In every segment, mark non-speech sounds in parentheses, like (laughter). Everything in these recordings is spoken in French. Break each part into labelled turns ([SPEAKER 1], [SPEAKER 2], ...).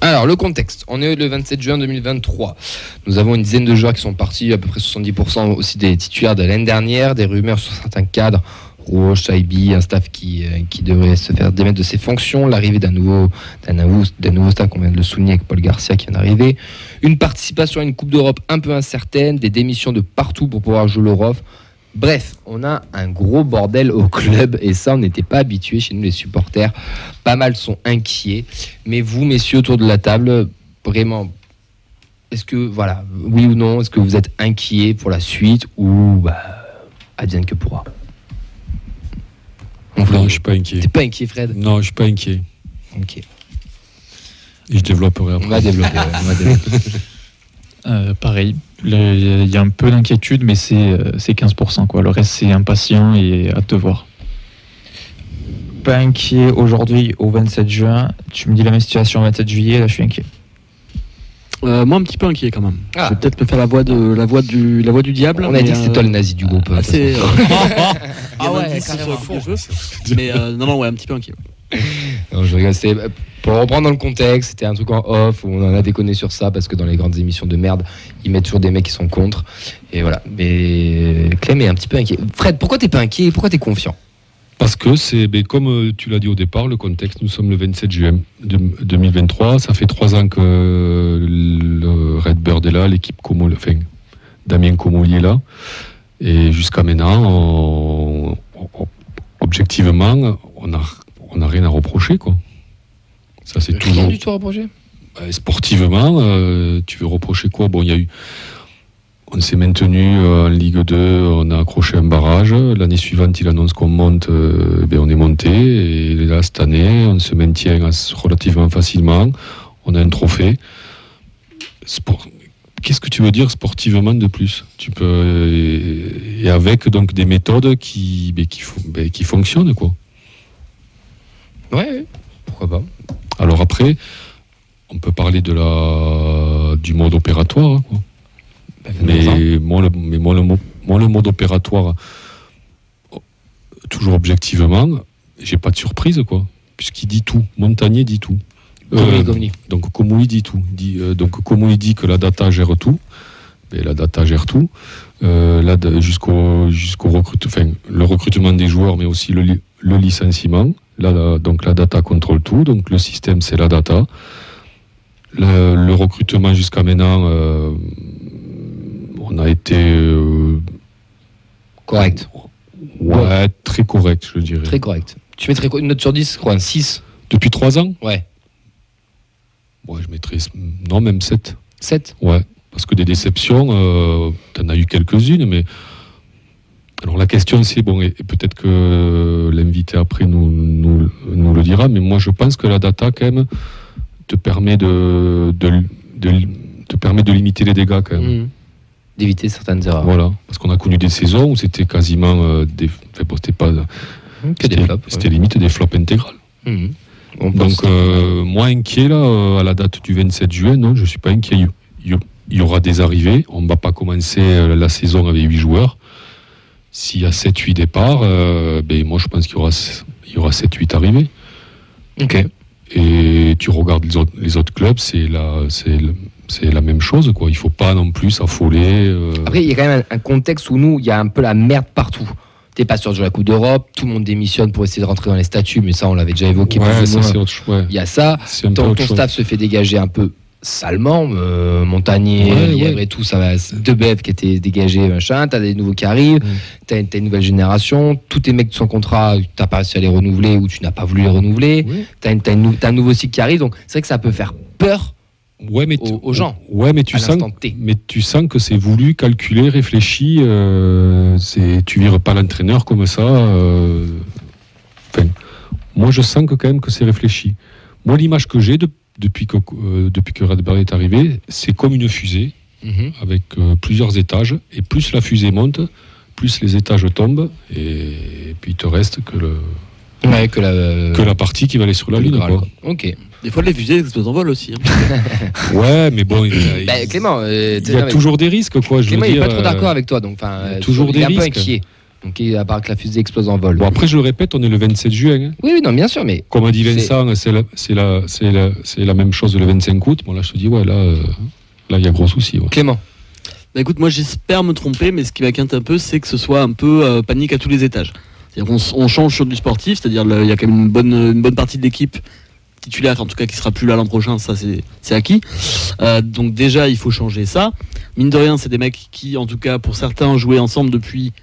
[SPEAKER 1] Alors, le contexte. On est le 27 juin 2023. Nous avons une dizaine de joueurs qui sont partis, à peu près 70% aussi des titulaires de l'année dernière, des rumeurs sur certains cadres. Rouge, Shaibi, un staff qui, euh, qui devrait se faire démettre de ses fonctions, l'arrivée d'un nouveau, nouveau, nouveau staff qu'on vient de le souligner avec Paul Garcia qui vient d'arriver, une participation à une Coupe d'Europe un peu incertaine, des démissions de partout pour pouvoir jouer l'Europe. Bref, on a un gros bordel au club et ça, on n'était pas habitué chez nous les supporters. Pas mal sont inquiets. Mais vous, messieurs, autour de la table, vraiment, est-ce que, voilà, oui ou non, est-ce que vous êtes inquiets pour la suite ou bah, advienne que pourra?
[SPEAKER 2] Non, je suis pas inquiet.
[SPEAKER 1] T'es pas inquiet, Fred?
[SPEAKER 2] Non, je suis pas inquiet.
[SPEAKER 1] Ok.
[SPEAKER 2] Et je développerai
[SPEAKER 1] On
[SPEAKER 2] après.
[SPEAKER 1] va développer. ouais, on va développer. (laughs)
[SPEAKER 3] Euh, pareil, Le- il y a un peu d'inquiétude, mais c'est euh, c'est 15%. Quoi. Le reste, c'est impatient et hâte de voir.
[SPEAKER 4] Pas inquiet aujourd'hui au 27 juin. Tu me dis la même situation au 27 juillet, là je suis inquiet.
[SPEAKER 5] Euh, moi, un petit peu inquiet quand même.
[SPEAKER 1] Ah.
[SPEAKER 5] Je vais peut-être me faire la voix, de, la voix, du, la voix du diable.
[SPEAKER 1] On a dit que c'était
[SPEAKER 5] euh,
[SPEAKER 1] toi le nazi du groupe.
[SPEAKER 5] ah, c'est-
[SPEAKER 1] façon. (laughs) (laughs)
[SPEAKER 5] Il y a un indice sur la coupe de cheveux. Mais euh, non, non, ouais, un petit peu inquiet.
[SPEAKER 1] Non, je rigole, c'était- pour reprendre dans le contexte, c'était un truc en off où on en a déconné sur ça parce que dans les grandes émissions de merde, ils mettent toujours des mecs qui sont contre. Et voilà. Mais Clem est un petit peu inquiet. Fred, pourquoi t'es pas inquiet? Pourquoi t'es confiant?
[SPEAKER 2] Parce que c'est, ben, comme euh, tu l'as dit au départ, le contexte, nous sommes le 27 juin de- 2023. Ça fait trois ans que le Redbird est là, l'équipe Como, enfin, Damien Comoli est là. Et jusqu'à maintenant, on- on- objectivement, on n'a on a rien à reprocher. Quoi. Ça, c'est
[SPEAKER 1] Rien
[SPEAKER 2] toujours.
[SPEAKER 1] du tout à reprocher?
[SPEAKER 2] Euh, sportivement, euh, tu veux reprocher quoi? Bon, il y a eu. On s'est maintenu euh, en Ligue 2, on a accroché un barrage. L'année suivante, il annonce qu'on monte, euh, ben, on est monté. Et là, cette année, on se maintient relativement facilement. On a un trophée. Sport- Qu'est-ce que tu veux dire sportivement de plus? Tu peux euh, et avec donc des méthodes qui ben, qui, ben, qui fonctionnent quoi.
[SPEAKER 1] Ouais, pourquoi pas.
[SPEAKER 2] Alors après, on peut parler de la du mode opératoire. hein, quoi. Mais moi, le, mais moi, le, le mode opératoire, toujours objectivement, j'ai pas de surprise, quoi. Puisqu'il dit tout. Montagnier dit tout. Euh,
[SPEAKER 1] communique.
[SPEAKER 2] donc, comme il dit tout. Dit, euh, donc, comme il dit que la data gère tout, ben, la data gère tout. Euh, jusqu'au jusqu'au recrute, enfin, le recrutement des joueurs, mais aussi le, li- le licenciement. Là, la- donc, la data contrôle tout. Donc, le système, c'est la data. Le, le recrutement jusqu'à maintenant, euh, on a été euh,
[SPEAKER 1] Correct.
[SPEAKER 2] ouais, très correct, je dirais.
[SPEAKER 1] Très correct. Tu mettrais Une note sur 10 quoi Un 6
[SPEAKER 2] Depuis trois ans
[SPEAKER 1] Ouais.
[SPEAKER 2] Ouais, je mettrais non même 7.
[SPEAKER 1] 7
[SPEAKER 2] Ouais, parce que des déceptions, euh, t'en as eu quelques-unes, mais alors la question c'est bon, et, et peut-être que l'invité après nous, nous, nous le dira, mais moi je pense que la data quand même te permet de, de, de- te permet de limiter les dégâts quand même.
[SPEAKER 1] Mhm. D'éviter certaines erreurs.
[SPEAKER 2] Voilà, parce qu'on a connu des saisons où c'était quasiment euh, des, enfin, bon, c'était pas,
[SPEAKER 1] Que des
[SPEAKER 2] c'était-
[SPEAKER 1] flops.
[SPEAKER 2] c'était limite des flops intégrales.
[SPEAKER 1] Mhm.
[SPEAKER 2] Donc, euh, moi inquiet, là, euh, à la date du 27 juin, non, je ne suis pas inquiet. Il y, aura des arrivées. On ne va pas commencer euh, la saison avec 8 joueurs. S'il y a 7-8 départs, euh, ben, moi, je pense qu'il y aura, il y aura 7-8 arrivées.
[SPEAKER 1] Ok.
[SPEAKER 2] Et tu regardes les autres, les autres clubs, c'est la, c'est la même chose. Quoi. Il ne faut pas non plus s'affoler. euh,
[SPEAKER 1] Après, il y a quand même un, contexte où nous, il y a un peu la merde partout. T'es pas sûr de jouer la Coupe d'Europe, tout le monde démissionne pour essayer de rentrer dans les statuts, mais ça, on l'avait déjà évoqué.
[SPEAKER 2] ouais,
[SPEAKER 1] plus
[SPEAKER 2] ça, autre ouais.
[SPEAKER 1] Il y a ça. Ton, ton staff se fait dégager un peu salement. Euh, Montagnier,
[SPEAKER 2] Ouais,
[SPEAKER 1] Lièvre
[SPEAKER 2] ouais.
[SPEAKER 1] et tout, ça va. Debev qui était dégagé, machin. T'as des nouveaux qui arrivent.
[SPEAKER 2] Mm.
[SPEAKER 1] T'as une, nouvelle génération. Tous tes mecs de son contrat, t'as pas réussi à les renouveler ou tu n'as pas voulu les renouveler. T'as, une- une un nouveau cycle qui arrive. Donc, c'est vrai que ça peut faire peur
[SPEAKER 2] Ouais, mais
[SPEAKER 1] aux, aux gens
[SPEAKER 2] Ouais, mais tu sens, mais tu sens que c'est voulu, calculé, réfléchi. euh, c'est, tu vires pas l'entraîneur comme ça. euh, moi, je sens que quand même que c'est réfléchi. Moi, l'image que j'ai de- depuis que euh, depuis que Radberg est arrivé, c'est comme une fusée
[SPEAKER 1] Mhm.
[SPEAKER 2] avec euh, plusieurs étages. Et plus la fusée monte, plus les étages tombent. Et, puis il te reste que le
[SPEAKER 1] Ouais, que la,
[SPEAKER 2] que la partie qui va aller sur la Lune. Quoi.
[SPEAKER 1] Ok.
[SPEAKER 5] Des fois, les fusées explosent en vol aussi. hein. (laughs)
[SPEAKER 2] Ouais, mais bon, il y a,
[SPEAKER 1] Bah, Clément, euh,
[SPEAKER 2] il y a
[SPEAKER 1] mais
[SPEAKER 2] toujours des risques, quoi. Je
[SPEAKER 1] Clément,
[SPEAKER 2] veux
[SPEAKER 1] il est pas trop d'accord
[SPEAKER 2] euh,
[SPEAKER 1] avec toi, donc enfin,
[SPEAKER 2] il y a
[SPEAKER 1] euh,
[SPEAKER 2] toujours
[SPEAKER 1] il est
[SPEAKER 2] des
[SPEAKER 1] peu
[SPEAKER 2] risques.
[SPEAKER 1] inquiet. Donc, à part que la fusée explose en vol.
[SPEAKER 2] Bon, après, je le répète, on est le 27 juin. hein.
[SPEAKER 1] Oui, oui, non, bien sûr, mais
[SPEAKER 2] Comme a dit Vincent, c'est la, même chose le 25 août. Bon, là, je te dis, ouais, là, euh, là, il y a gros souci. ouais.
[SPEAKER 1] Clément.
[SPEAKER 5] Bah écoute, moi j'espère me tromper, mais ce qui m'inquiète un peu, c'est que ce soit un peu euh, panique à tous les étages. C'est-à-dire qu'on on change sur du sportif, c'est-à-dire il y a quand même une bonne, une bonne partie de l'équipe titulaire, en tout cas qui sera plus là l'an prochain, ça c'est acquis. Euh, donc déjà, il faut changer ça. Mine de rien, c'est des mecs qui, en tout cas pour certains, jouaient ensemble depuis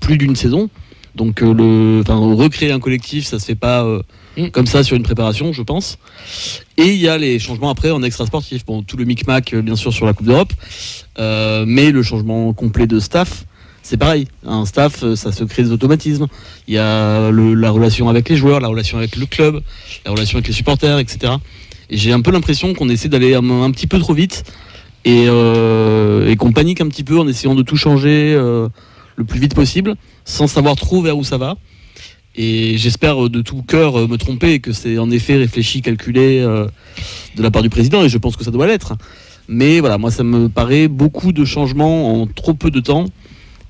[SPEAKER 5] plus d'une saison. Donc euh, le, enfin, recréer un collectif, ça se fait pas euh,
[SPEAKER 1] Mm.
[SPEAKER 5] comme ça sur une préparation, je pense. Et il y a les changements après en extra sportif. Bon, tout le micmac, euh, bien sûr, sur la Coupe d'Europe. Euh, mais le changement complet de staff, c'est pareil. Un staff, ça se crée des automatismes. Il y a le- la relation avec les joueurs, la relation avec le club, la relation avec les supporters, etc. Et j'ai un peu l'impression qu'on essaie d'aller un, un petit peu trop vite et, et qu'on panique un petit peu en essayant de tout changer le plus vite possible, sans savoir trop vers où ça va. Et j'espère de tout cœur euh, me tromper que c'est en effet réfléchi, calculé euh, de la part du président, et je pense que ça doit l'être. Mais voilà, moi ça me paraît beaucoup de changements en trop peu de temps,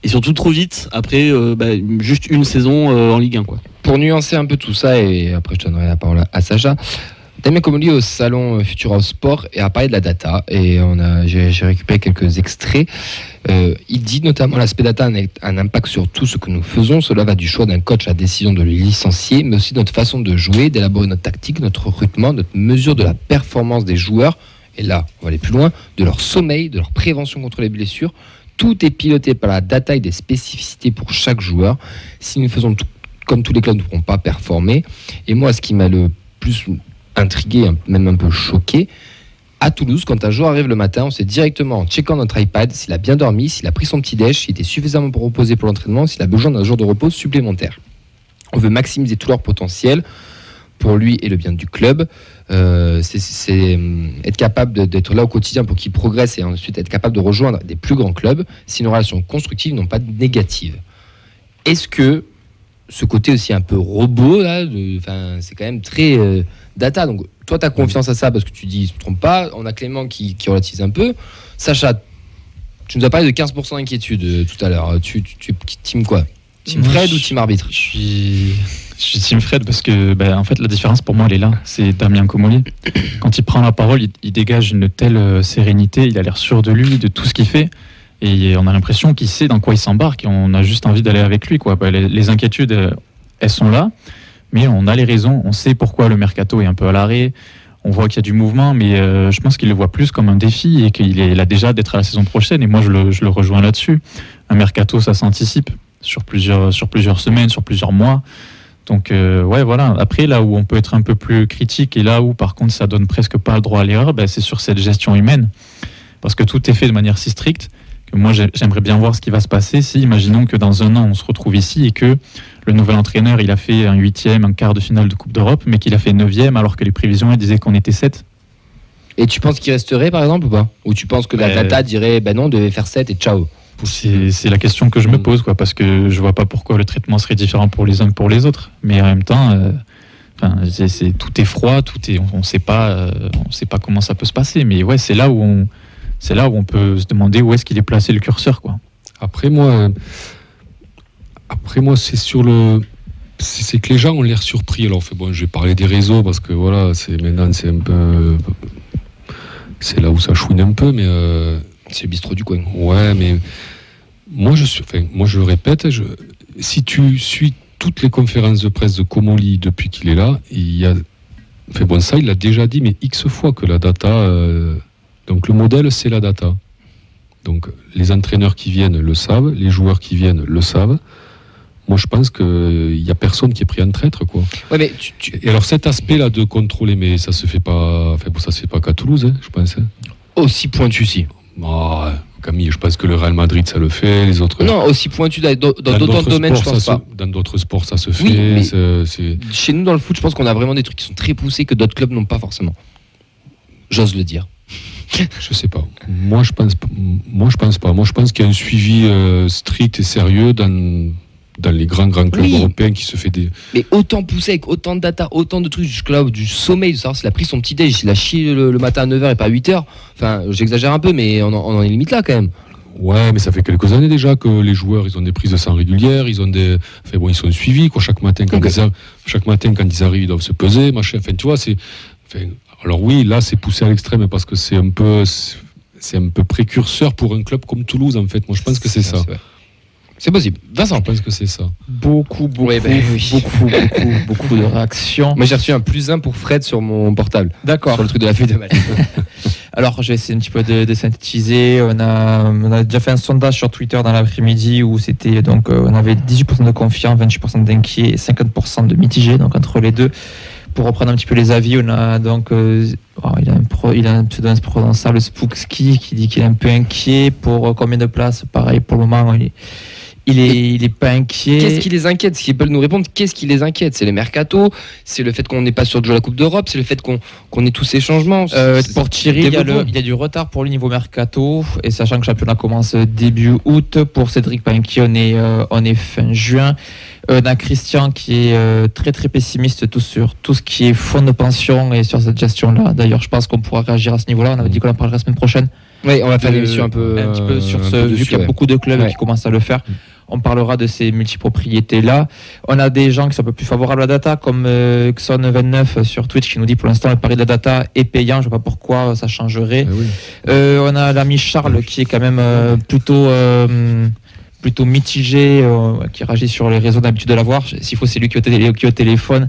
[SPEAKER 5] et surtout trop vite, après euh, bah, juste une saison en Ligue 1. Quoi.
[SPEAKER 1] Pour nuancer un peu tout ça, et après je donnerai la parole à Sacha, Damien Comoli au salon Futura Sport et a parlé de la data et on a j'ai récupéré quelques extraits. Euh, il dit notamment l'aspect data a un, impact sur tout ce que nous faisons. Cela va du choix d'un coach à la décision de le licencier, mais aussi notre façon de jouer, d'élaborer notre tactique, notre recrutement, notre mesure de la performance des joueurs. Et là, on va aller plus loin, de leur sommeil, de leur prévention contre les blessures. Tout est piloté par la data et des spécificités pour chaque joueur. Si nous faisons comme tous les clubs ne pourront pas performer. Et moi, ce qui m'a le plus intrigué, même un peu choqué, à Toulouse, quand un joueur arrive le matin, on sait directement, en checkant notre iPad, s'il a bien dormi, s'il a pris son petit déj, s'il était suffisamment reposé pour l'entraînement, s'il a besoin d'un jour de repos supplémentaire. On veut maximiser tout leur potentiel pour lui et le bien du club. Euh, c'est- c'est hum, être capable d'être là au quotidien pour qu'il progresse et ensuite être capable de rejoindre des plus grands clubs si nos relations constructives n'ont pas de négatives. Est-ce que ce côté aussi un peu robot, là, c'est quand même très euh, data. Donc, toi, tu as confiance à ça parce que tu dis, il se trompe pas. On a Clément qui, qui relativise un peu. Sacha, tu nous as parlé de 15% d'inquiétude euh, tout à l'heure. Tu, tu, tu team quoi? Team Fred
[SPEAKER 3] je-
[SPEAKER 1] ou team arbitre?
[SPEAKER 3] Je suis, je suis Team Fred parce que, ben, en fait, la différence pour moi, elle est là. C'est Damien Comoli. Quand il prend la parole, il, il dégage une telle euh, sérénité. Il a l'air sûr de lui, de tout ce qu'il fait. Et on a l'impression qu'il sait dans quoi il s'embarque. Et on a juste envie d'aller avec lui. Quoi. Ben, les, inquiétudes, euh, elles sont là. Mais on a les raisons. On sait pourquoi le mercato est un peu à l'arrêt. On voit qu'il y a du mouvement, mais euh, je pense qu'il le voit plus comme un défi et qu'il est là déjà d'être à la saison prochaine. Et moi, je le, rejoins là-dessus. Un mercato, ça s'anticipe sur plusieurs, sur plusieurs semaines, sur plusieurs mois. Donc, euh, ouais, voilà. Après, là où on peut être un peu plus critique et là où, par contre, ça donne presque pas le droit à l'erreur, ben, c'est sur cette gestion humaine. Parce que tout est fait de manière si stricte moi, j'ai- j'aimerais bien voir ce qui va se passer si, imaginons que dans un an, on se retrouve ici et que le nouvel entraîneur, il a fait un huitième, un quart de finale de Coupe d'Europe, mais qu'il a fait neuvième alors que les prévisions, elles disaient qu'on était sept.
[SPEAKER 1] Et tu penses qu'il resterait, par exemple, ou pas? Ou tu penses que la
[SPEAKER 3] Euh,
[SPEAKER 1] data dirait, ben non, on devait faire 7 et ciao?
[SPEAKER 3] C'est la question que je me
[SPEAKER 1] Mm.
[SPEAKER 3] pose, quoi, parce que je vois pas pourquoi le traitement serait différent pour les uns que pour les autres. Mais en même temps, euh, enfin, tout est froid, tout est, on, on sait pas, euh, on sait pas comment ça peut se passer. Mais ouais, c'est là où on, c'est là où on peut se demander où est-ce qu'il est placé le curseur, quoi.
[SPEAKER 2] Après moi, après moi, c'est sur le, c'est que les gens ont l'air surpris. Alors, fait, bon, je vais parler des réseaux parce que voilà, maintenant c'est un peu, c'est là où ça chouine un peu, mais euh,
[SPEAKER 1] C'est le bistrot du coin.
[SPEAKER 2] ouais, mais moi je suis, moi je le répète, je, si tu suis toutes les conférences de presse de Comoli depuis qu'il est là, il y a, fait bon ça, il l'a déjà dit, mais x fois que la data, euh, donc le modèle c'est la data. Donc les entraîneurs qui viennent le savent, les joueurs qui viennent le savent. Moi je pense qu'il n'y a personne qui est pris en traître quoi.
[SPEAKER 1] Ouais, mais tu, tu-
[SPEAKER 2] Et alors cet aspect-là de contrôler, mais ça se fait pas, enfin ça se fait pas qu'à Toulouse, hein, je pense. hein.
[SPEAKER 1] aussi pointu, si.
[SPEAKER 2] Ah, Camille, je pense que le Real Madrid ça le fait, les autres.
[SPEAKER 1] Non, aussi pointu dans d'autres domaines, je
[SPEAKER 2] sports,
[SPEAKER 1] pense pas.
[SPEAKER 2] se- dans d'autres sports, ça se fait.
[SPEAKER 1] Oui, mais- Chez nous, dans le foot, je pense qu'on a vraiment des trucs qui sont très poussés que d'autres clubs n'ont pas forcément. J'ose le dire.
[SPEAKER 2] Je sais pas. Moi, je pense, pas- moi, je pense pas. Moi, je pense qu'il y a un suivi euh, strict et sérieux dans, dans les grands, grands clubs
[SPEAKER 1] Oui.
[SPEAKER 2] européens qui se fait des.
[SPEAKER 1] Mais autant pousser avec autant de data, autant de trucs, jusque-là, du sommeil, de savoir s'il a pris son petit déj, s'il a chié le, le matin à 9h et pas à 8h. Enfin, j'exagère un peu, mais on en, on en est limite là quand même.
[SPEAKER 2] Ouais, mais ça fait quelques années déjà que les joueurs, ils ont des prises de sang régulières, ils ont des, enfin bon, ils sont suivis quoi. Chaque matin, quand ils arrivent, chaque matin quand ils arrivent, ils doivent se peser, machin. Enfin, tu vois, c'est, enfin, alors oui, là, c'est poussé à l'extrême parce que c'est un peu, c'est un peu précurseur pour un club comme Toulouse en fait. Moi, je pense que c'est ça.
[SPEAKER 1] C'est possible. Vincent.
[SPEAKER 2] Je pense que c'est ça.
[SPEAKER 4] Beaucoup, beaucoup,
[SPEAKER 1] Ouais, ben oui.
[SPEAKER 4] beaucoup, beaucoup, (laughs) beaucoup de réactions.
[SPEAKER 1] Moi, j'ai reçu un plus un pour Fred sur mon portable.
[SPEAKER 4] D'accord.
[SPEAKER 1] Sur le truc de la feuille de match. (laughs)
[SPEAKER 4] Alors, je vais essayer un petit peu de, de synthétiser. On a, on a déjà fait un sondage sur Twitter dans l'après-midi où c'était donc euh, on avait 18% de confiants, 28% d'inquiets et 50% de mitigés, donc entre les deux. Pour reprendre un petit peu les avis, on a donc euh, oh, il a un pro- il a un pseudo imprononçable Spookski qui dit qu'il est un peu inquiet pour euh, combien de places. Pareil pour le moment, il est il est, il est pas inquiet.
[SPEAKER 1] Qu'est-ce qui les inquiète? Ce qu'ils peuvent nous répondre, qu'est-ce qui les inquiète? C'est les mercato, c'est le fait qu'on n'est pas sûr de jouer la Coupe d'Europe, c'est le fait qu'on ait tous ces changements.
[SPEAKER 4] Euh, pour Thierry, il y, a
[SPEAKER 1] Développons.
[SPEAKER 4] le- il y a du retard pour le niveau mercato. Et sachant que le championnat commence début août, pour Cédric Panqui, on est, euh, on est fin juin. Euh, on a Christian qui est euh, très très pessimiste tout sur tout ce qui est fonds de pension et sur cette gestion-là. D'ailleurs, je pense qu'on pourra réagir à ce niveau-là. On avait dit qu'on en parlerait la semaine prochaine.
[SPEAKER 1] Oui, on va faire une émission un peu,
[SPEAKER 4] un petit peu sur ce,
[SPEAKER 1] peu
[SPEAKER 4] vu qu'il y a
[SPEAKER 1] ouais.
[SPEAKER 4] beaucoup de clubs
[SPEAKER 1] Ouais.
[SPEAKER 4] qui commencent à le faire. On parlera de ces multipropriétés-là. On a des gens qui sont un peu plus favorables à la data, comme euh, Xon29 sur Twitch qui nous dit pour l'instant le pari de la data est payant. Je ne sais pas pourquoi ça changerait.
[SPEAKER 2] Eh oui.
[SPEAKER 4] Euh, on a l'ami Charles qui est quand même euh, plutôt plutôt mitigé, euh, qui réagit sur les réseaux d'habitude de l'avoir. S'il faut, c'est lui qui est au, télé- qui est au téléphone.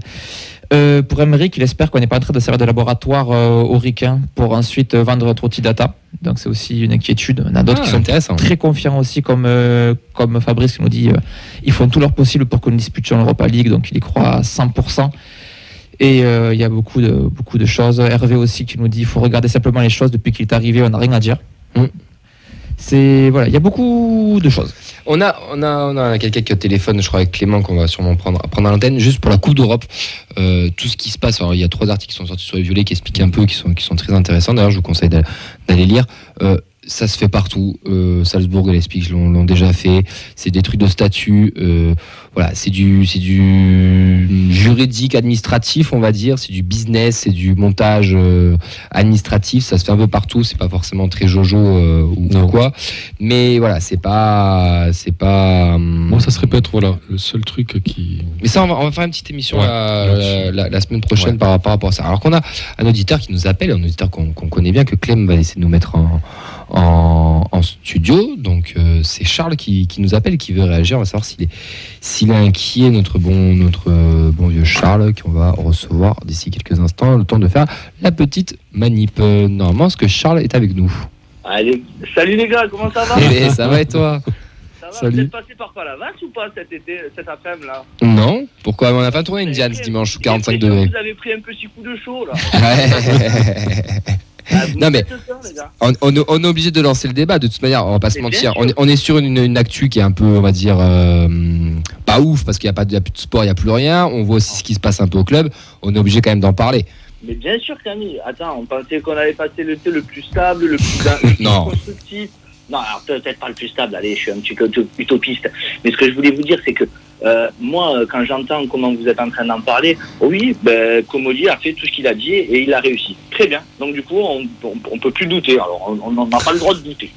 [SPEAKER 4] Euh, pour Emmerich, il espère qu'on n'est pas en train de servir de laboratoire euh, au ricain pour ensuite euh, vendre notre outil data. Donc c'est aussi une inquiétude. On a d'autres
[SPEAKER 1] Ah,
[SPEAKER 4] qui sont très confiants aussi, comme, comme Fabrice qui nous dit ils font tout leur possible pour que nous disputions l'Europa League, donc il y croit à 100%. Et euh, il y a beaucoup de, beaucoup de choses. Hervé aussi qui nous dit il faut regarder simplement les choses depuis qu'il est arrivé, on n'a rien à dire.
[SPEAKER 1] Mm.
[SPEAKER 4] C'est voilà, il y a beaucoup de choses.
[SPEAKER 1] On a, on a, on a quelqu'un qui téléphone, je crois, avec Clément, qu'on va sûrement prendre, prendre à l'antenne, juste pour la Coupe d'Europe. Euh, tout ce qui se passe. Alors, il y a trois articles qui sont sortis sur les violets qui expliquent un peu, qui sont, qui sont très intéressants. D'ailleurs, je vous conseille d'a- d'aller lire. Euh, ça se fait partout. Euh, Salzbourg et l'Espix l'ont l'ont déjà fait. C'est des trucs de statut. Euh, voilà, c'est du, c'est du juridique, administratif, on va dire. C'est du business, c'est du montage euh, administratif. Ça se fait un peu partout. C'est pas forcément très jojo euh, ou
[SPEAKER 2] Non.
[SPEAKER 1] quoi. Mais voilà, c'est pas, c'est pas. hum,
[SPEAKER 2] Moi, ça se répète, voilà, le seul truc qui.
[SPEAKER 1] mais ça, on va, on va faire une petite émission
[SPEAKER 2] Ouais,
[SPEAKER 1] la,
[SPEAKER 2] là-dessus.
[SPEAKER 1] la- la semaine prochaine
[SPEAKER 2] Ouais.
[SPEAKER 1] par, par rapport à ça. Alors qu'on a un auditeur qui nous appelle, un auditeur qu'on qu'on connaît bien, que Clem va essayer de nous mettre en, en, en studio. Donc euh, c'est Charles qui, qui nous appelle, qui veut réagir. On va savoir s'il est, s'il est inquiet, notre bon, notre euh, bon vieux Charles, qu'on va recevoir d'ici quelques instants, le temps de faire la petite manip. Euh, Normalement, est-ce que Charles est avec nous?
[SPEAKER 6] Allez, salut les gars, comment ça va?
[SPEAKER 1] Eh, Ça va et toi?
[SPEAKER 6] Ça va
[SPEAKER 2] salut.
[SPEAKER 6] Vous êtes passé par Palavas ou pas cet été, cet après-midi là?
[SPEAKER 1] Non Pourquoi? On a pas tourné une Diane ce dimanche, sous 45 degrés.
[SPEAKER 6] Vous avez pris un petit coup de chaud là? (laughs) Ah,
[SPEAKER 1] Non, mais-
[SPEAKER 6] ça,
[SPEAKER 1] On, on est- on est obligé de lancer le débat, de toute manière, on va pas se mentir. On est, on est sur une, une actu qui est un peu, on va dire, euh, pas ouf, parce qu'il n'y a, pas de- il y a plus de sport, il n'y a plus rien. On voit aussi ce qui se passe un peu au club. On est obligé quand même d'en parler.
[SPEAKER 6] Mais bien sûr, Camille. Attends, on pensait qu'on allait passer le le plus stable, le plus, le plus (laughs)
[SPEAKER 1] Non.
[SPEAKER 6] constructif. Non, alors peut-être pas le plus stable. Allez, je suis un petit peu uto- utopiste. Mais ce que je voulais vous dire, c'est que euh, moi, euh, quand j'entends comment vous êtes en train d'en parler, oui, ben, Comoli a fait tout ce qu'il a dit et il a réussi. Très bien. Donc du coup, on, on peut plus douter. Alors, on n'a pas le droit de douter.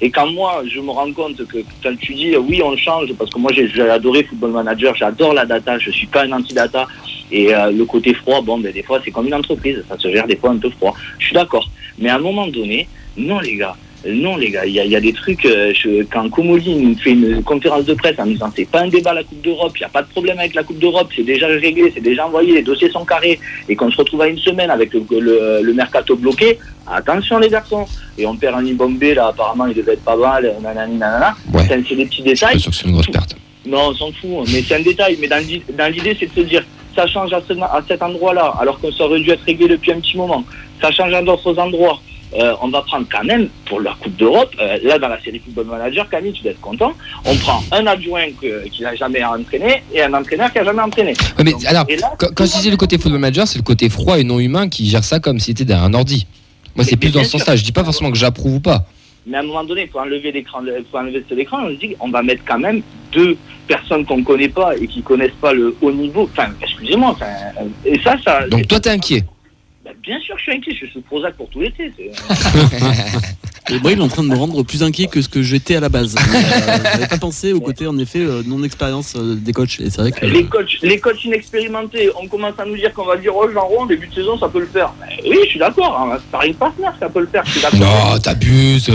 [SPEAKER 6] Et quand moi, je me rends compte que quand tu dis oui, on change, parce que moi j'ai adoré Football Manager, j'adore la data, je suis pas un anti-data. Et euh, le côté froid, bon, ben, des fois c'est comme une entreprise, ça se gère des fois un peu froid. Je suis d'accord. Mais à un moment donné, non les gars, non les gars, il y a, il y a des trucs, euh, je- quand Comoli nous fait une conférence de presse en nous disant c'est pas un débat la Coupe d'Europe, il n'y a pas de problème avec la Coupe d'Europe, c'est déjà réglé, c'est déjà envoyé, les dossiers sont carrés, et qu'on se retrouve à une semaine avec le, le, le mercato bloqué, attention les garçons. Et on perd un Ibombé, là apparemment il devait être pas mal, nanani nanana.
[SPEAKER 1] Ouais.
[SPEAKER 6] C'est des petits
[SPEAKER 1] Je suis
[SPEAKER 6] détails.
[SPEAKER 1] pas sûr que c'est une grosse perte.
[SPEAKER 6] Non, on s'en fout, mais c'est un détail. Mais dans l'i- dans l'idée, c'est de se dire, ça change à, ce- à cet endroit-là, alors que ça aurait dû être réglé depuis un petit moment. Ça change à d'autres endroits. Euh, on va prendre quand même, pour la Coupe d'Europe, euh, là dans la série Football Manager, Camille, tu dois être content, on prend un adjoint que- qui n'a jamais entraîné et un entraîneur qui n'a jamais entraîné.
[SPEAKER 1] Ouais, mais
[SPEAKER 6] Donc,
[SPEAKER 1] alors,
[SPEAKER 6] là,
[SPEAKER 1] quand, quand je disais le côté football manager, c'est le côté froid et non humain qui gère ça comme s'il était derrière un ordi. Moi, c'est plus dans ce sens-là. Je dis pas forcément que j'approuve ou pas.
[SPEAKER 6] Mais à un moment donné, faut enlever l'écran, faut enlever cet écran. On se dit, on va mettre quand même deux personnes qu'on ne connaît pas et qui connaissent pas le haut niveau. Enfin, excusez-moi. Enfin, et ça, ça.
[SPEAKER 1] Donc toi, t'es inquiet.
[SPEAKER 6] Bah, bien sûr, je suis inquiet. Je suis sous Prozac pour tout l'été.
[SPEAKER 5] moi, il est en train de me rendre plus inquiet que ce que j'étais à la base. Euh, J'avais pas pensé au côté, en effet, euh, non-expérience euh, des coachs. Et c'est vrai que.
[SPEAKER 6] Les coachs, les coachs inexpérimentés, on commence à nous dire qu'on va dire oh Jean Roux, en début de saison, ça peut le faire. Oui, je suis d'accord. Hein. Sparring partner, ça peut le faire. Je suis d'accord.
[SPEAKER 1] Non, t'abuses.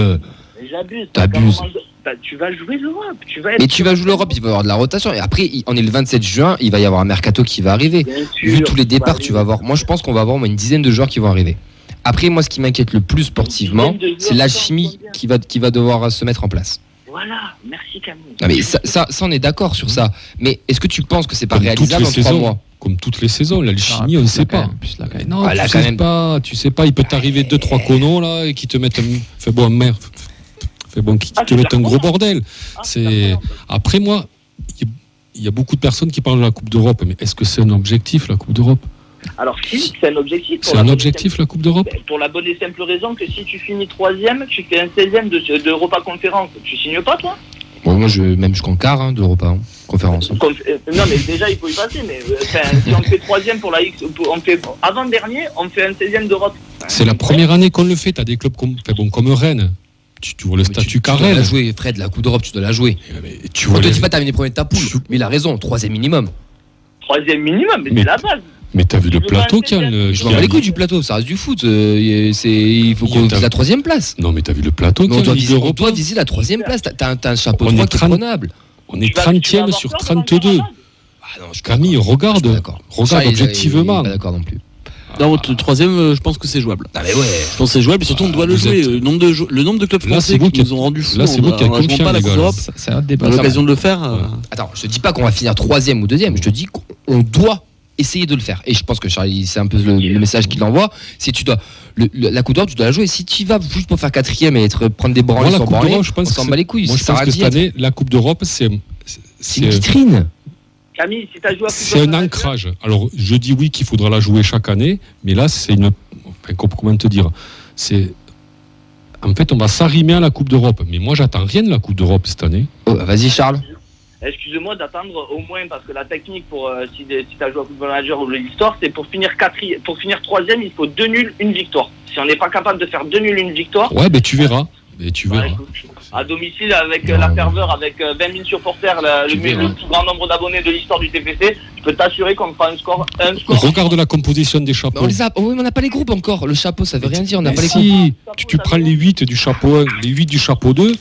[SPEAKER 6] Mais j'abuse.
[SPEAKER 1] T'abuses.
[SPEAKER 6] Bah, tu vas jouer l'Europe. Tu vas être.
[SPEAKER 1] Mais tu vas jouer l'Europe, il va y avoir de la rotation. Et après, on est le 27 juin, il va y avoir un mercato qui va arriver.
[SPEAKER 6] Bien
[SPEAKER 1] Vu
[SPEAKER 6] sûr,
[SPEAKER 1] tous les départs, tu vas avoir. Moi, je pense qu'on va avoir au moins une dizaine de joueurs qui vont arriver. Après, moi, ce qui m'inquiète le plus sportivement, c'est l'alchimie qui va, qui va devoir se mettre en place.
[SPEAKER 6] Voilà, merci Camille.
[SPEAKER 1] Non, mais ça, ça, ça, on est d'accord sur ça. Mais est-ce que tu penses que c'est pas
[SPEAKER 2] Comme toutes
[SPEAKER 1] réalisable
[SPEAKER 2] les
[SPEAKER 1] en trois
[SPEAKER 2] saisons.
[SPEAKER 1] mois?
[SPEAKER 2] Comme toutes les saisons, l'alchimie,
[SPEAKER 4] Ah,
[SPEAKER 2] on ne sait pas.
[SPEAKER 4] plus
[SPEAKER 2] non,
[SPEAKER 1] Ah,
[SPEAKER 2] tu sais
[SPEAKER 1] même.
[SPEAKER 2] pas, tu sais pas, il peut t'arriver deux trois connos là et qui te mettent un, fait bon merde, fait bon qui
[SPEAKER 6] Ah,
[SPEAKER 2] te
[SPEAKER 6] c'est
[SPEAKER 2] mettent un gros bordel.
[SPEAKER 6] Ah,
[SPEAKER 2] C'est-. Après moi, il y a- beaucoup de personnes qui parlent de la Coupe d'Europe, mais est-ce que c'est un objectif la Coupe d'Europe?
[SPEAKER 6] Alors si, c'est un objectif. pour
[SPEAKER 2] C'est
[SPEAKER 6] la
[SPEAKER 2] un
[SPEAKER 6] bonne et
[SPEAKER 2] objectif la Coupe d'Europe?
[SPEAKER 6] simple- Pour la bonne et simple raison que si tu finis troisième, tu fais un 16e de, de Europa Conférence. Tu signes pas toi?
[SPEAKER 1] Bon, moi, je, même jusqu'en quart hein, de l'Europa, hein, conférence.
[SPEAKER 6] Euh, Non mais déjà il faut y passer. Mais euh, si on fait troisième pour la X, on fait avant dernier, on fait un 16e d'Europe.
[SPEAKER 2] C'est la première année qu'on le fait. Tu as des clubs comme, fait bon, comme Rennes. Tu, tu vois le
[SPEAKER 1] Mais tu-
[SPEAKER 2] statut
[SPEAKER 1] tu, dois
[SPEAKER 2] carré.
[SPEAKER 1] la jouer, Fred, la Coupe d'Europe, tu dois la jouer.
[SPEAKER 2] Tu
[SPEAKER 1] On
[SPEAKER 2] vois
[SPEAKER 1] te
[SPEAKER 2] les-
[SPEAKER 1] dit pas terminer premier de ta poule,
[SPEAKER 2] Tu-
[SPEAKER 1] mais il a raison, troisième minimum.
[SPEAKER 6] Troisième minimum, mais,
[SPEAKER 2] Mais-
[SPEAKER 6] c'est la base.
[SPEAKER 2] Mais t'as vu
[SPEAKER 6] Tu
[SPEAKER 2] le plateau qu'il y a le-
[SPEAKER 1] Je m'en bats les couilles du plateau, ça reste du foot. euh, c'est, il faut qu'on vise la troisième place.
[SPEAKER 2] Non, mais t'as vu le plateau qu'il y
[SPEAKER 1] on
[SPEAKER 2] a
[SPEAKER 1] on doit viser la troisième place. T'as, un, chapeau
[SPEAKER 2] On
[SPEAKER 1] de qui est
[SPEAKER 2] 30
[SPEAKER 1] prenable.
[SPEAKER 2] On est
[SPEAKER 6] Tu vas- tu vas
[SPEAKER 2] 30e
[SPEAKER 6] avoir
[SPEAKER 2] sur
[SPEAKER 6] peur devant
[SPEAKER 2] 32.
[SPEAKER 6] Gérard
[SPEAKER 1] Ah non, je
[SPEAKER 2] Camille, regarde. Regarde
[SPEAKER 1] Charles, il- il- il
[SPEAKER 2] objectivement.
[SPEAKER 1] pas d'accord non plus.
[SPEAKER 5] Non, le troisième, euh, je pense que c'est jouable.
[SPEAKER 1] Ah mais ouais.
[SPEAKER 5] Je pense que c'est jouable et surtout on doit le
[SPEAKER 2] Vous
[SPEAKER 5] jouer.
[SPEAKER 2] êtes-
[SPEAKER 5] Le nombre de, jou- le nombre de clubs
[SPEAKER 2] Là,
[SPEAKER 5] français qui
[SPEAKER 2] qui
[SPEAKER 5] nous ont rendu fous.
[SPEAKER 2] là, c'est vous qui
[SPEAKER 5] on a- on a
[SPEAKER 2] confiants,
[SPEAKER 5] pas la Coupe d'Europe.
[SPEAKER 4] Ça- C'est un
[SPEAKER 5] On
[SPEAKER 4] débat.
[SPEAKER 5] l'occasion de le faire. euh,
[SPEAKER 1] Attends, je te dis pas qu'on va finir troisième ou deuxième. Je te dis qu'on doit essayer de le faire. Et je pense que Charlie, c'est un peu le, le message qu'il envoie. C'est tu dois le- le- la Coupe d'Europe, tu dois la jouer. Si tu y vas juste pour faire quatrième et être prendre des branlées
[SPEAKER 2] Moi, la Coupe je
[SPEAKER 1] on
[SPEAKER 2] pense que
[SPEAKER 1] s'en
[SPEAKER 2] c'est-
[SPEAKER 1] bat les couilles.
[SPEAKER 2] Moi, je pense que cette année, la Coupe d'Europe, c'est
[SPEAKER 1] C'est une
[SPEAKER 2] c'est-
[SPEAKER 1] vitrine.
[SPEAKER 6] Camille, si tu as joué à
[SPEAKER 2] c'est un ancrage. Alors, je dis oui qu'il faudra la jouer chaque année, mais là, c'est une. enfin, com- comment te dire C'est. En fait, on va s'arrimer à la Coupe d'Europe. Mais moi, j'attends rien de la Coupe d'Europe cette année.
[SPEAKER 1] Oh, Vas-y Charles.
[SPEAKER 6] Excusez-moi d'attendre au moins parce que la technique pour euh, si, si tu as joué à Football Manager ou le Store, c'est pour finir quatrième, pour finir troisième, il faut deux nuls, une victoire. Si on n'est pas capable de faire deux nuls, une victoire,
[SPEAKER 2] Ouais, ben tu verras. Tu
[SPEAKER 6] bah,
[SPEAKER 2] verras.
[SPEAKER 6] écoute, à domicile avec euh,
[SPEAKER 2] Non,
[SPEAKER 6] la ferveur, avec euh, 20 000 supporters, la- le,
[SPEAKER 2] Tu
[SPEAKER 6] le plus grand nombre d'abonnés de l'histoire du TPC, je peux t'assurer qu'on fera un score, un score.
[SPEAKER 2] Regarde la composition des chapeaux.
[SPEAKER 1] on les a. Oh oui, mais on n'a pas les groupes encore. Le chapeau, ça veut rien dire. On n'a pas les
[SPEAKER 2] si,
[SPEAKER 1] groupes.
[SPEAKER 2] tu, tu prends les 8 du chapeau 1, les 8 du chapeau 2,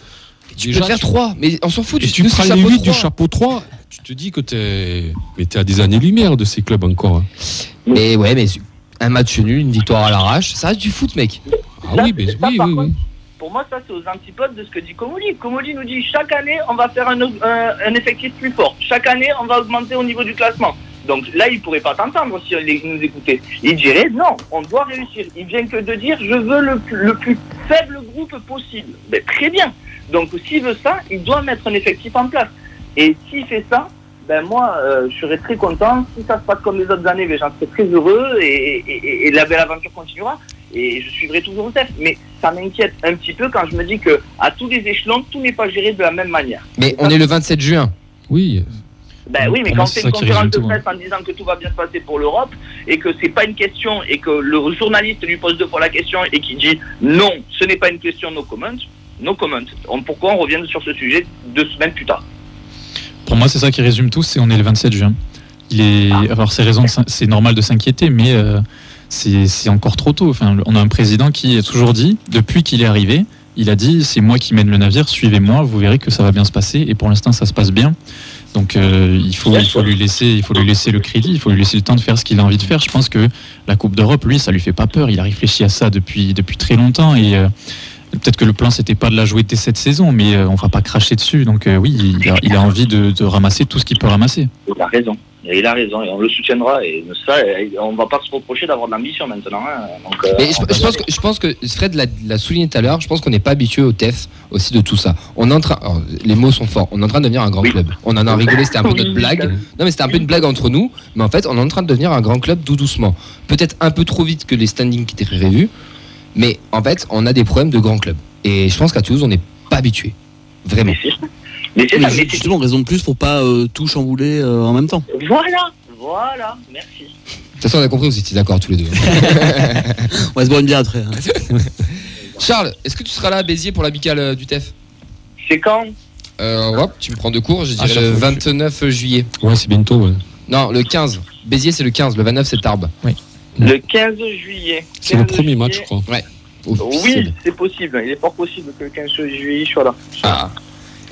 [SPEAKER 1] Tu peux faire trois, mais on s'en fout.
[SPEAKER 2] et tu
[SPEAKER 1] ce
[SPEAKER 2] prends les
[SPEAKER 1] chapeau
[SPEAKER 2] 8 du
[SPEAKER 1] trois.
[SPEAKER 2] chapeau 3, tu te dis que t'es mais t'es à des années-lumière de ces clubs encore. hein.
[SPEAKER 1] Mais ouais, mais un match nul, une victoire à l'arrache, ça reste du foot, mec.
[SPEAKER 2] Ah oui, mais oui, oui.
[SPEAKER 6] Pour moi, ça, c'est aux antipodes de ce que dit Comoli. Comoli nous dit chaque année, on va faire un, effectif plus fort. Chaque année, on va augmenter au niveau du classement. Donc là, il pourrait pas t'entendre si il nous écoutait. Il dirait non, on doit réussir. Il vient que de dire je veux le, plus- le plus faible groupe possible. Ben, très bien. Donc s'il veut ça, il doit mettre un effectif en place. Et s'il fait ça, ben moi, euh, je serais très content. Si ça se passe comme les autres années, ben, j'en serais très heureux et- et la belle aventure continuera. Et je suivrai toujours le test. Mais ça m'inquiète un petit peu quand je me dis que à tous les échelons, tout n'est pas géré de la même manière.
[SPEAKER 1] Mais on est le 27 juin.
[SPEAKER 2] Oui,
[SPEAKER 6] Ben oui, mais quand
[SPEAKER 3] moi,
[SPEAKER 6] on fait
[SPEAKER 3] c'est
[SPEAKER 6] une conférence de
[SPEAKER 3] tout,
[SPEAKER 6] presse en disant que tout va bien se passer pour l'Europe et que c'est pas une question et que le journaliste lui pose deux fois la question et qui dit non, ce n'est pas une question, no comment, no comment. On- pourquoi on revient sur ce sujet deux semaines plus tard?
[SPEAKER 3] Pour moi, c'est ça qui résume tout, c'est on est le 27 juin. Il est, alors c'est raison, c'est normal de s'inquiéter, mais euh, c'est encore trop tôt. Enfin, on a un président qui a toujours dit, depuis qu'il est arrivé, il a dit c'est moi qui mène le navire, suivez-moi, vous verrez que ça va bien se passer. Et pour l'instant, ça se passe bien. Donc euh, il faut, il lui laisser, il faut lui laisser le crédit, il faut lui laisser le temps de faire ce qu'il a envie de faire. Je pense que la Coupe d'Europe, lui, ça lui fait pas peur. Il a réfléchi à ça depuis depuis très longtemps et euh, Peut-être que le plan c'était pas de la jouer dès cette saison, mais euh, on va pas cracher dessus. Donc euh, oui, il a, il a envie de, de ramasser tout ce qu'il peut ramasser.
[SPEAKER 6] Il a raison. Et il a raison et on le soutiendra et ça, on va pas se reprocher d'avoir de l'ambition maintenant. hein. Donc, euh,
[SPEAKER 1] Mais je, je pense que, je pense que Fred l'a souligné tout à l'heure, je pense qu'on n'est pas habitué au TEF aussi de tout ça. On est en train, alors, les mots sont forts, on est en train de devenir un grand
[SPEAKER 6] Oui.
[SPEAKER 1] club. On en a rigolé, c'était un peu notre blague. Non mais c'était un peu une blague entre nous, mais en fait on est en train de devenir un grand club tout doucement. Peut-être un peu trop vite que les standings qui étaient prévus, mais en fait on a des problèmes de grand club. Et je pense qu'à Toulouse on n'est pas habitué. Vraiment.
[SPEAKER 6] Mais c'est-
[SPEAKER 5] justement, raison de plus pour pas euh, tout chambouler euh, en même temps.
[SPEAKER 6] Voilà, voilà, merci.
[SPEAKER 1] De toute façon, on a compris, vous étiez d'accord tous les deux. (laughs)
[SPEAKER 5] On va se boire une bière après. hein. (laughs)
[SPEAKER 1] Charles, est-ce que tu seras là à Béziers pour l'amicale euh, du TEF
[SPEAKER 6] C'est quand?
[SPEAKER 1] Euh, hop, Tu me prends de cours, je
[SPEAKER 2] À
[SPEAKER 1] dirais le
[SPEAKER 2] fois.
[SPEAKER 1] 29 juillet.
[SPEAKER 2] Ouais, c'est bientôt. ouais.
[SPEAKER 1] Non, le 15. Béziers, c'est le 15. Le 29, c'est Tarbes.
[SPEAKER 6] Le 15 juillet.
[SPEAKER 2] C'est le
[SPEAKER 6] 15
[SPEAKER 2] premier match, je
[SPEAKER 6] juillet.
[SPEAKER 2] crois.
[SPEAKER 6] Oui, c'est possible. Il est fort possible que le 15 juillet je sois là.
[SPEAKER 1] Ah.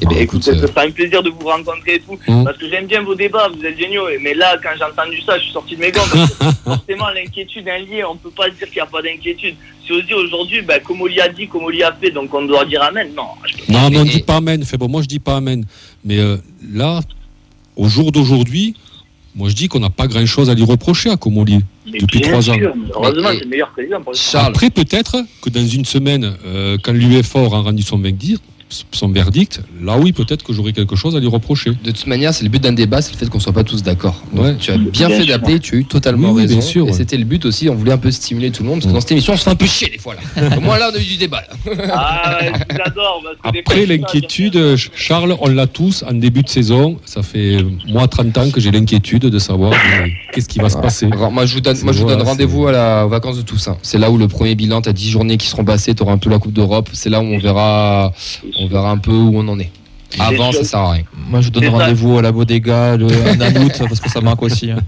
[SPEAKER 1] Eh bien, écoute,
[SPEAKER 6] Écoutez,
[SPEAKER 1] euh,
[SPEAKER 6] ça sera un plaisir de vous rencontrer et tout.
[SPEAKER 2] Mm.
[SPEAKER 6] Parce que j'aime bien vos débats, vous êtes géniaux. Mais là, quand j'ai entendu ça, je suis sorti de mes gants. Parce que (laughs) forcément, l'inquiétude est liée. On peut pas dire qu'il n'y a pas d'inquiétude. Si on se dit aujourd'hui, ben, comme on l'y a dit, comme on l'y a fait, donc on doit dire Amen. Non, je peux
[SPEAKER 2] Non, mais on dit pas amen. Fait bon, moi je dis pas amen. Mais euh, là, au jour d'aujourd'hui, moi je dis qu'on n'a pas grand chose à lui reprocher à Comoli.
[SPEAKER 6] Mais
[SPEAKER 2] Depuis
[SPEAKER 6] bien
[SPEAKER 2] trois ans.
[SPEAKER 6] sûr, Heureusement, c'est le meilleur président pour
[SPEAKER 2] Après, peut-être que dans une semaine, euh, quand l'UEFA aura rendu son verdict, son verdict, là oui, peut-être que j'aurai quelque chose à lui reprocher.
[SPEAKER 1] de toute manière, c'est le but d'un débat, c'est le fait qu'on soit pas tous d'accord.
[SPEAKER 2] Ouais.
[SPEAKER 1] Tu as bien
[SPEAKER 6] Bien
[SPEAKER 1] fait d'appeler, tu as eu totalement
[SPEAKER 2] Oui, oui,
[SPEAKER 1] raison.
[SPEAKER 2] bien sûr,
[SPEAKER 1] et
[SPEAKER 2] ouais.
[SPEAKER 1] c'était le but aussi, on voulait un peu stimuler tout le monde, parce que dans cette émission, on se fait un peu chier des fois là. Au moins là, on a eu du débat. Là.
[SPEAKER 6] Ah, parce que
[SPEAKER 2] Après, l'inquiétude, Charles, on l'a tous en début de saison. Ça fait, euh, moi, 30 ans que j'ai l'inquiétude de savoir euh, qu'est-ce qui va se passer.
[SPEAKER 1] Alors, moi, je vous donne, moi, je vous
[SPEAKER 2] Voilà,
[SPEAKER 1] donne rendez-vous à la, aux vacances de Toussaint. C'est là où le premier bilan, tu as 10 journées qui seront passées, tu auras un peu la Coupe d'Europe. C'est là où on verra, on verra un peu où on en est. Avant, ça sert à rien.
[SPEAKER 4] Moi, je donne rendez-vous à la Bodega le, (laughs) en août parce que ça manque aussi. hein.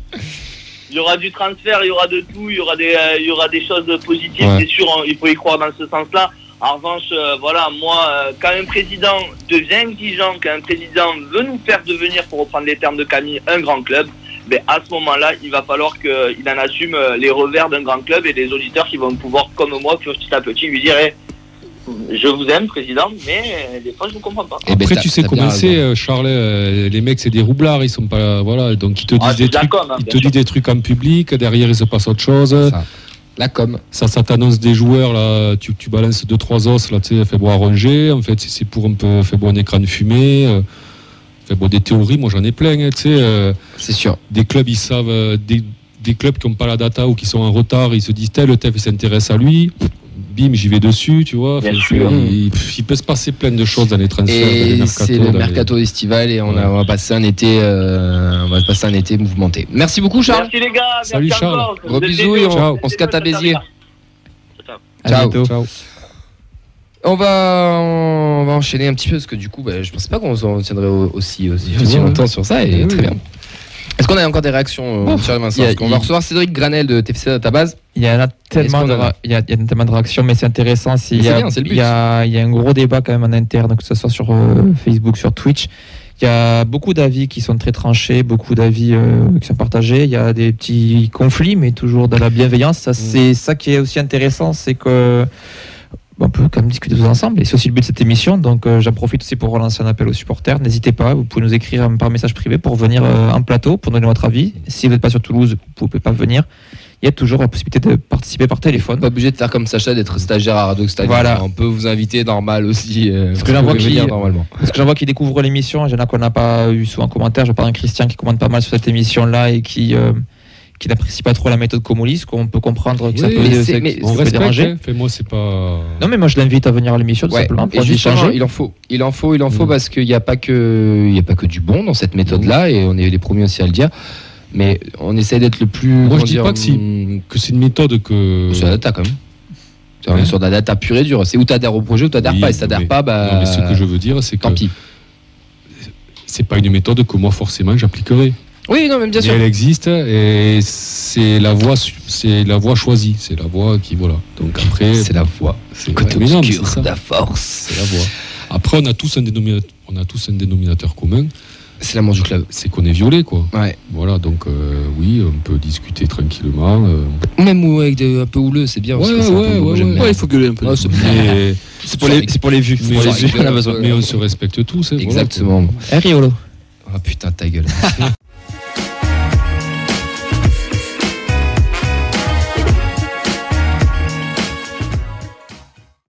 [SPEAKER 6] Il y aura du transfert, il y aura de tout, il y aura des, euh, il y aura des choses positives,
[SPEAKER 2] Ouais.
[SPEAKER 6] c'est sûr, hein, il faut y croire dans ce sens-là. En revanche, euh, voilà, moi, euh, quand un président devient exigeant, quand un président veut nous faire devenir, pour reprendre les termes de Camille, un grand club, ben, à ce moment-là, il va falloir qu'il en assume les revers d'un grand club et des auditeurs qui vont pouvoir, comme moi, petit à petit, lui dire Eh, Je vous aime, président, mais euh, des fois, je ne vous comprends pas.
[SPEAKER 1] Eh ben,
[SPEAKER 2] Après, tu sais comment c'est, euh, Charles. euh, les mecs, c'est des roublards. Ils sont pas, voilà. Donc, ils te disent
[SPEAKER 6] Ah, c'est
[SPEAKER 2] des trucs.
[SPEAKER 6] com, hein,
[SPEAKER 2] ils te disent des trucs en public. Derrière, il se passe autre chose.
[SPEAKER 1] Ça. La com.
[SPEAKER 2] Ça, ça t'annonce des joueurs là. Tu, tu balances deux trois os là. Tu sais, fait boire ronger. En fait, c'est- pour un peu, fait boire un écran de fumée. euh, fait boire des théories. Moi, j'en ai plein. hein, tu sais. euh,
[SPEAKER 1] C'est sûr.
[SPEAKER 2] des clubs, ils savent, euh, des, des clubs qui n'ont pas la data ou qui sont en retard, ils se disent tel TEF il s'intéresse à lui, bim, j'y vais dessus, tu vois.
[SPEAKER 6] Bien sûr.
[SPEAKER 2] Il, il peut se passer plein de choses dans les transferts,
[SPEAKER 1] Et c'est le
[SPEAKER 2] les-
[SPEAKER 1] mercato estival et on, a,
[SPEAKER 2] Ouais.
[SPEAKER 1] on va passer un été, euh, on va passer un été mouvementé. Merci beaucoup, Charles.
[SPEAKER 6] Merci les gars,
[SPEAKER 2] Salut,
[SPEAKER 6] merci
[SPEAKER 2] Charles.
[SPEAKER 6] encore.
[SPEAKER 1] Gros bisous et on- se capte à Béziers. Ciao.
[SPEAKER 2] Ciao.
[SPEAKER 1] On va, on va enchaîner un petit peu parce que du coup, bah, je pensais pas qu'on s'en tiendrait au- aussi, aussi,
[SPEAKER 2] Ouais,
[SPEAKER 1] aussi
[SPEAKER 2] ouais.
[SPEAKER 1] longtemps sur ça et
[SPEAKER 2] Oui,
[SPEAKER 1] très
[SPEAKER 2] oui.
[SPEAKER 1] bien. Est-ce qu'on a encore des réactions euh, Vincent
[SPEAKER 4] a-
[SPEAKER 1] qu'on va recevoir Cédric Granel de TFC Database.
[SPEAKER 4] Il y en a tellement de,
[SPEAKER 1] a
[SPEAKER 4] il y a, il y a tellement de réactions, mais c'est intéressant. c'est-
[SPEAKER 1] Mais
[SPEAKER 4] Il y,
[SPEAKER 1] c'est
[SPEAKER 4] a-
[SPEAKER 1] bien, c'est le but.
[SPEAKER 4] il y a- il y a un gros débat quand même en interne, que ce soit sur euh, Facebook, sur Twitch. Il y a beaucoup d'avis qui sont très tranchés, beaucoup d'avis euh, qui sont partagés. Il y a des petits conflits, mais toujours de la bienveillance. Ça, c'est ça qui est aussi intéressant, c'est que on peut quand même discuter tous ensemble. Et c'est aussi le but de cette émission. Donc, euh, j'en profite aussi pour relancer un appel aux supporters. N'hésitez pas, vous pouvez nous écrire euh, par message privé pour venir euh, en plateau, pour donner votre avis. Si vous n'êtes pas sur Toulouse, vous pouvez pas venir. Il y a toujours la possibilité de participer par téléphone.
[SPEAKER 1] Pas obligé de faire comme Sacha, d'être stagiaire à Radio Stadium.
[SPEAKER 4] Voilà.
[SPEAKER 1] On peut vous inviter normal aussi. euh,
[SPEAKER 4] Parce que j'en vois qui-
[SPEAKER 1] normalement.
[SPEAKER 4] Parce que j'en vois qui découvrent l'émission, il y en a qu'on n'a pas eu souvent en commentaire. Je parle d'un Christian qui commande pas mal sur cette émission-là et qui, qui n'apprécie pas trop la méthode Comolis, qu'on peut comprendre que ça peut,
[SPEAKER 1] mais
[SPEAKER 4] ça-
[SPEAKER 1] c'est- mais
[SPEAKER 4] ça
[SPEAKER 2] On
[SPEAKER 4] peut
[SPEAKER 2] respecte,
[SPEAKER 4] déranger.
[SPEAKER 2] hein. C'est pas.
[SPEAKER 4] Non, mais moi je l'invite à venir à l'émission tout
[SPEAKER 1] Ouais.
[SPEAKER 4] simplement pour échanger.
[SPEAKER 1] il en faut, il en faut, il en faut
[SPEAKER 2] Mm.
[SPEAKER 1] parce qu'il n'y a pas que, il y a pas que du bon dans cette méthode-là et on est les premiers aussi à le dire. Mais on essaie d'être le plus.
[SPEAKER 2] Moi, je dis
[SPEAKER 1] dire,
[SPEAKER 2] pas que si-
[SPEAKER 1] hum,
[SPEAKER 2] Que c'est une méthode que.
[SPEAKER 1] Sur la data quand même. C'est
[SPEAKER 2] Ouais.
[SPEAKER 1] sur de la data pure et dure. C'est où t'adhères au projet ou t'adhères
[SPEAKER 2] Oui,
[SPEAKER 1] pas. Et si t'adhères pas, bah.
[SPEAKER 2] Non, mais ce que je veux dire, c'est que
[SPEAKER 1] Tant pis.
[SPEAKER 2] c'est pas une méthode que moi forcément j'appliquerai.
[SPEAKER 1] Oui, non, même bien
[SPEAKER 2] Mais
[SPEAKER 1] sûr.
[SPEAKER 2] elle existe et c'est la voie, c'est la voie choisie, c'est la voie qui voilà. Donc après,
[SPEAKER 1] C'est la voie.
[SPEAKER 2] c'est
[SPEAKER 1] Côté
[SPEAKER 2] ouais, mais mais
[SPEAKER 1] obscur
[SPEAKER 2] ça,
[SPEAKER 1] la force.
[SPEAKER 2] c'est la voie. Après, on a tous un dénominateur, on a tous un dénominateur commun,
[SPEAKER 1] C'est l'amour du club.
[SPEAKER 2] c'est qu'on est violé quoi.
[SPEAKER 1] Ouais.
[SPEAKER 2] Voilà, donc euh, oui, on peut discuter tranquillement. euh,
[SPEAKER 1] Même avec des, un peu houleux, c'est bien.
[SPEAKER 2] Ouais, ouais, ouais,
[SPEAKER 5] il faut gueuler un peu.
[SPEAKER 1] Ouais, c'est-
[SPEAKER 2] mais, (laughs)
[SPEAKER 4] pour, les, c'est pour les vues.
[SPEAKER 2] mais,
[SPEAKER 1] pour les
[SPEAKER 2] on- mais se respecte tous. hein, voilà,
[SPEAKER 1] Exactement.
[SPEAKER 4] Eh, Riolo.
[SPEAKER 1] Ah putain, ta gueule. (laughs)